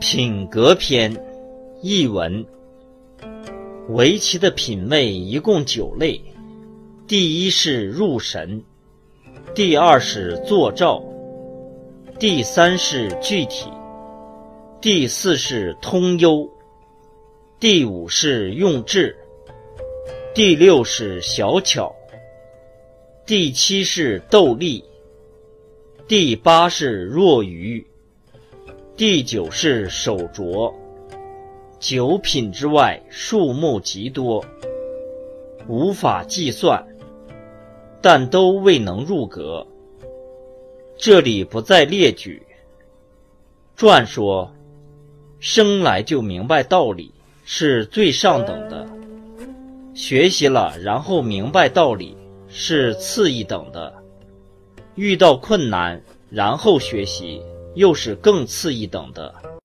品格篇译文：围棋的品味一共九类，第一是入神，第二是坐照，第三是具体，第四是通幽，第五是用智，第六是小巧，第七是斗力，第八是若愚。第九是手镯，九品之外数目极多，无法计算，但都未能入格。这里不再列举。传说，生来就明白道理是最上等的，学习了然后明白道理是次一等的，遇到困难然后学习。又是更次一等的。